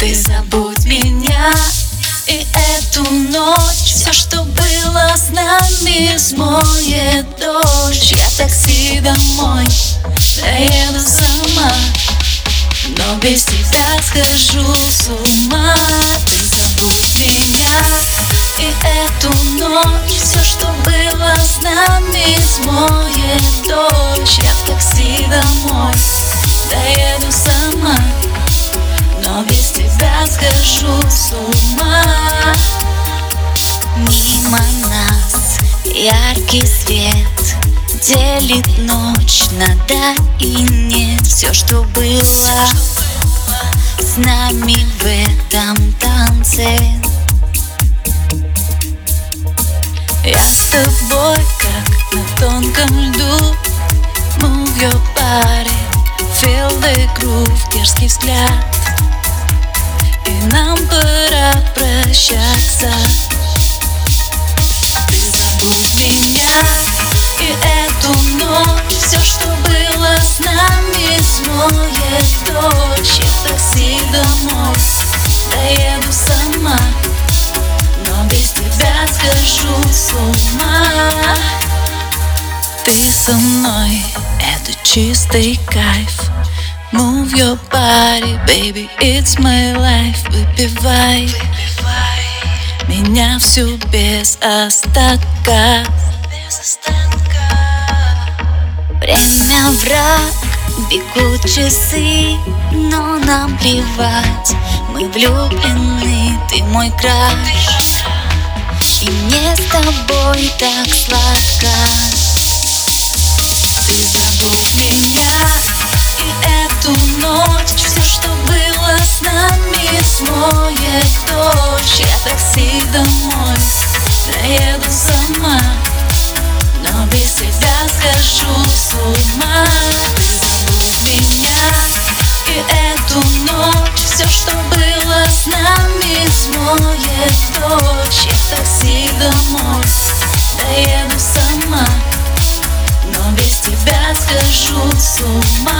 Ты забудь меня и эту ночь. Все, что было с нами, смоет дождь. Я такси домой, доеду сама Но без тебя схожу с ума. Ты забудь меня и эту ночь. Все, что было с нами, смоет дождь. Я такси домой, с ума. Мимо нас яркий свет Делит ночь на да и нет Все, что было с нами в этом танце. Я с тобой, как на тонком льду Move your body, feel the groove Дерзкий взгляд прощаться Ты забудь меня и эту ночь. Все, что было с нами, смоет дождь Я такси домой, доеду сама. Но без тебя схожу с ума. Ты со мной, это чистый кайф. Move your body, baby, it's my life. Выпивай, меня всю без остатка. Время враг, бегут часы Но нам плевать, мы влюблены Ты мой краш И мне с тобой так сладко. Ты забудь меня эту ночь Все, что было с нами, такси домой, доеду сама. Но без тебя схожу с ума. Ты забудь меня и эту ночь. Все, что было с нами, смоет дождь Я такси домой, доеду сама. Но без тебя схожу с ума